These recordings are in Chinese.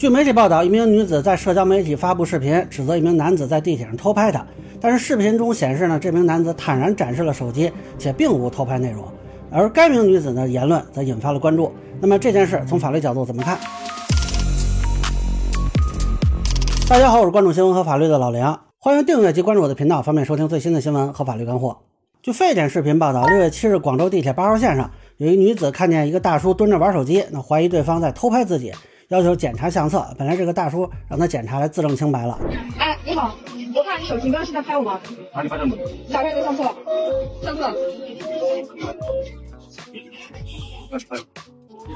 据媒体报道，一名女子在社交媒体发布视频，指责一名男子在地铁上偷拍她。但是视频中显示呢，这名男子坦然展示了手机，且并无偷拍内容。而该名女子的言论则引发了关注。那么这件事从法律角度怎么看？大家好，我是关注新闻和法律的老梁，欢迎订阅及关注我的频道，方便收听最新的新闻和法律干货。据沸点视频报道，六月七日，广州地铁八号线上有一女子看见一个大叔蹲着玩手机，那怀疑对方在偷拍自己。要求检查相册，本来这个大叔让他检查来自证清白了。哎，你好，我看你手机刚刚是在拍我吗？哪里拍的？打开你的相册，相册。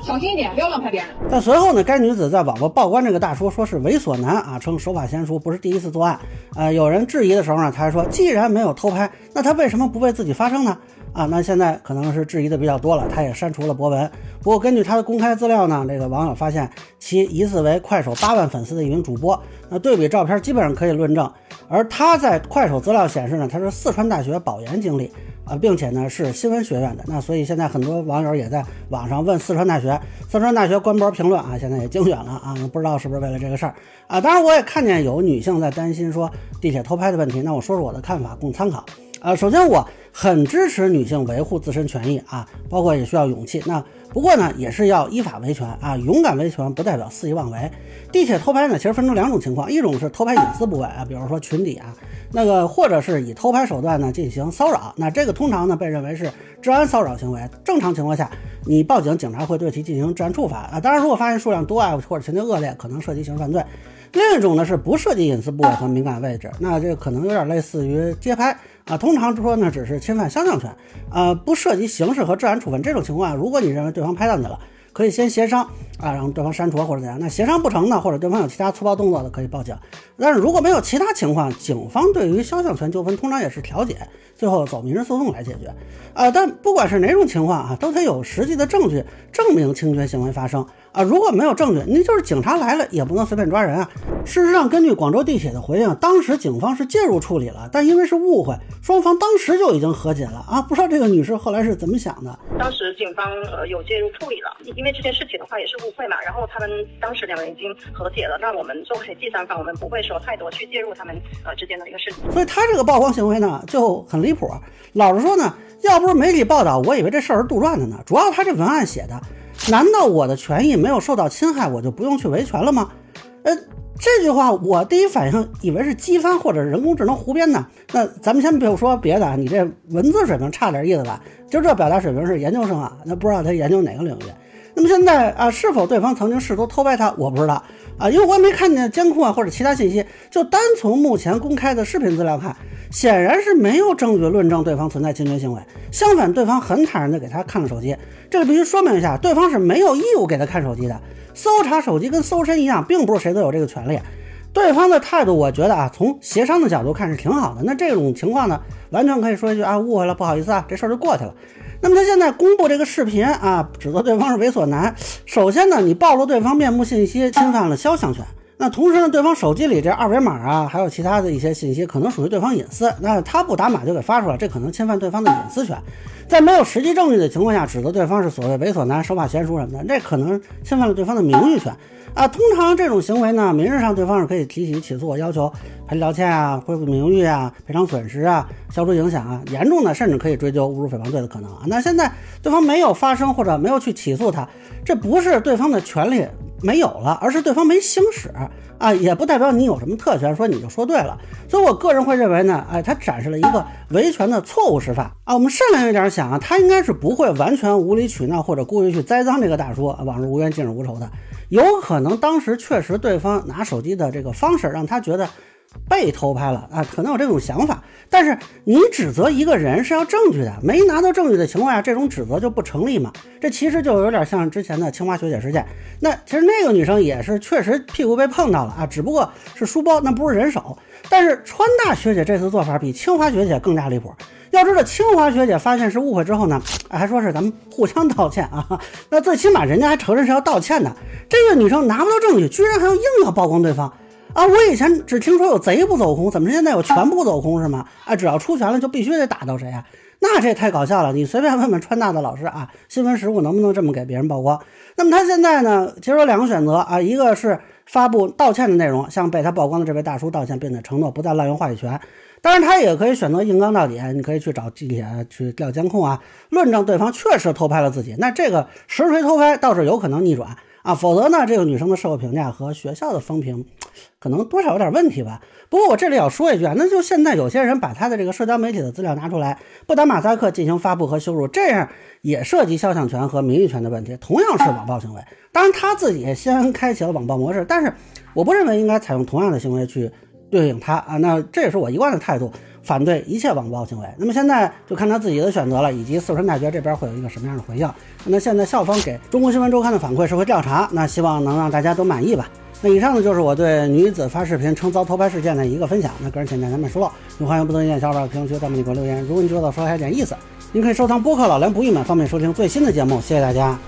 小心一点，不要乱拍别人。但随后呢，该女子在网络曝光这个大叔，说是猥琐男啊，称手法娴熟，不是第一次作案。呃，有人质疑的时候呢，他还说，既然没有偷拍，那他为什么不为自己发声呢？啊，那现在可能是质疑的比较多了，他也删除了博文。不过根据他的公开资料呢，这个网友发现其疑似为快手八万粉丝的一名主播。那对比照片，基本上可以论证。而他在快手资料显示呢，他是四川大学保研经历啊，并且呢是新闻学院的。那所以现在很多网友也在网上问四川大学，四川大学官博评论啊，现在也精远了啊，不知道是不是为了这个事儿啊？当然我也看见有女性在担心说地铁偷拍的问题，那我说说我的看法，供参考。啊，首先我很支持女性维护自身权益啊，包括也需要勇气。那不过呢，也是要依法维权啊，勇敢维权不代表肆意妄为。地铁偷拍呢，其实分成两种情况，一种是偷拍隐私部位啊，比如说裙底啊，那个或者是以偷拍手段呢进行骚扰，那这个通常呢被认为是治安骚扰行为。正常情况下，你报警，警察会对其进行治安处罚啊。当然，如果发现数量多啊，或者情节恶劣，可能涉及刑事犯罪。另一种呢是不涉及隐私部位和敏感位置，那这可能有点类似于街拍啊。通常说呢只是侵犯肖像权，啊，不涉及刑事和治安处分。这种情况，如果你认为对方拍到你了，可以先协商啊，让对方删除或者怎样。那协商不成呢，或者对方有其他粗暴动作的，可以报警。但是如果没有其他情况，警方对于肖像权纠纷通常也是调解，最后走民事诉讼来解决。啊，但不管是哪种情况啊，都得有实际的证据证明侵权行为发生。啊，如果没有证据，那就是警察来了也不能随便抓人啊。事实上，根据广州地铁的回应，当时警方是介入处理了，但因为是误会，双方当时就已经和解了啊。不知道这个女士后来是怎么想的？当时警方呃有介入处理了，因为这件事情的话也是误会嘛。然后他们当时两人已经和解了，那我们作为第三方，我们不会说太多去介入他们呃之间的一个事情。所以他这个曝光行为呢就很离谱。老实说呢，要不是媒体报道，我以为这事儿是杜撰的呢。主要他这文案写的。难道我的权益没有受到侵害，我就不用去维权了吗？呃，这句话我第一反应以为是机翻或者人工智能胡编的。那咱们先不说别的，你这文字水平差点意思吧？就这表达水平是研究生啊，那不知道他研究哪个领域。那么现在啊，是否对方曾经试图偷拍他，我不知道啊，因为我也没看见监控啊或者其他信息。就单从目前公开的视频资料看，显然是没有证据论证对方存在侵权行为。相反，对方很坦然地给他看了手机。这个必须说明一下，对方是没有义务给他看手机的。搜查手机跟搜身一样，并不是谁都有这个权利。对方的态度，我觉得啊，从协商的角度看是挺好的。那这种情况呢，完全可以说一句啊，误会了，不好意思啊，这事儿就过去了。那么他现在公布这个视频啊，指责对方是猥琐男。首先呢，你暴露对方面部信息，侵犯了肖像权。那同时呢，对方手机里这二维码啊，还有其他的一些信息，可能属于对方隐私。那他不打码就给发出来，这可能侵犯对方的隐私权。在没有实际证据的情况下，指责对方是所谓猥琐男、手法娴熟什么的，这可能侵犯了对方的名誉权。啊，通常这种行为呢，民事上对方是可以提起起诉，要求赔礼道歉啊、恢复名誉啊、赔偿损失啊、消除影响啊，严重的甚至可以追究侮辱诽谤罪的可能啊。那现在对方没有发生或者没有去起诉他，这不是对方的权利没有了，而是对方没行使啊，也不代表你有什么特权，说你就说对了。所以我个人会认为呢，哎，他展示了一个维权的错误示范啊。我们善良一点想啊，他应该是不会完全无理取闹或者故意去栽赃这个大叔，往日无冤，近日无仇的。有可能当时确实对方拿手机的这个方式让他觉得被偷拍了啊，可能有这种想法。但是你指责一个人是要证据的，没拿到证据的情况下，这种指责就不成立嘛？这其实就有点像之前的清华学姐事件。那其实那个女生也是确实屁股被碰到了啊，只不过是书包，那不是人手。但是川大学姐这次做法比清华学姐更加离谱。要知道，清华学姐发现是误会之后呢，还说是咱们互相道歉啊。那最起码人家还承认是要道歉的。这个女生拿不到证据，居然还要硬要曝光对方啊！我以前只听说有贼不走空，怎么现在有全部走空是吗？啊，只要出拳了就必须得打到谁啊？那这太搞笑了！你随便问问川大的老师啊，新闻实务能不能这么给别人曝光？那么他现在呢，其实有两个选择啊，一个是发布道歉的内容，向被他曝光的这位大叔道歉，并且承诺不再滥用话语权。当然，他也可以选择硬刚到底，你可以去找地铁去调监控啊，论证对方确实偷拍了自己。那这个实锤偷拍倒是有可能逆转啊，否则呢，这个女生的社会评价和学校的风评可能多少有点问题吧。不过我这里要说一句啊，那就现在有些人把他的这个社交媒体的资料拿出来，不打马赛克进行发布和羞辱，这样也涉及肖像权和名誉权的问题，同样是网暴行为。当然他自己先开启了网暴模式，但是我不认为应该采用同样的行为去。对应他啊，那这也是我一贯的态度，反对一切网暴行为。那么现在就看他自己的选择了，以及四川大学这边会有一个什么样的回应。那现在校方给中国新闻周刊的反馈是会调查，那希望能让大家都满意吧。那以上呢就是我对女子发视频称遭偷拍事件的一个分享。那个人浅见咱们说了，有欢迎不同意见小伙伴评论区弹幕里给我留言。如果你觉得说还有点意思，您可以收藏播客老梁不郁闷，方便收听最新的节目。谢谢大家。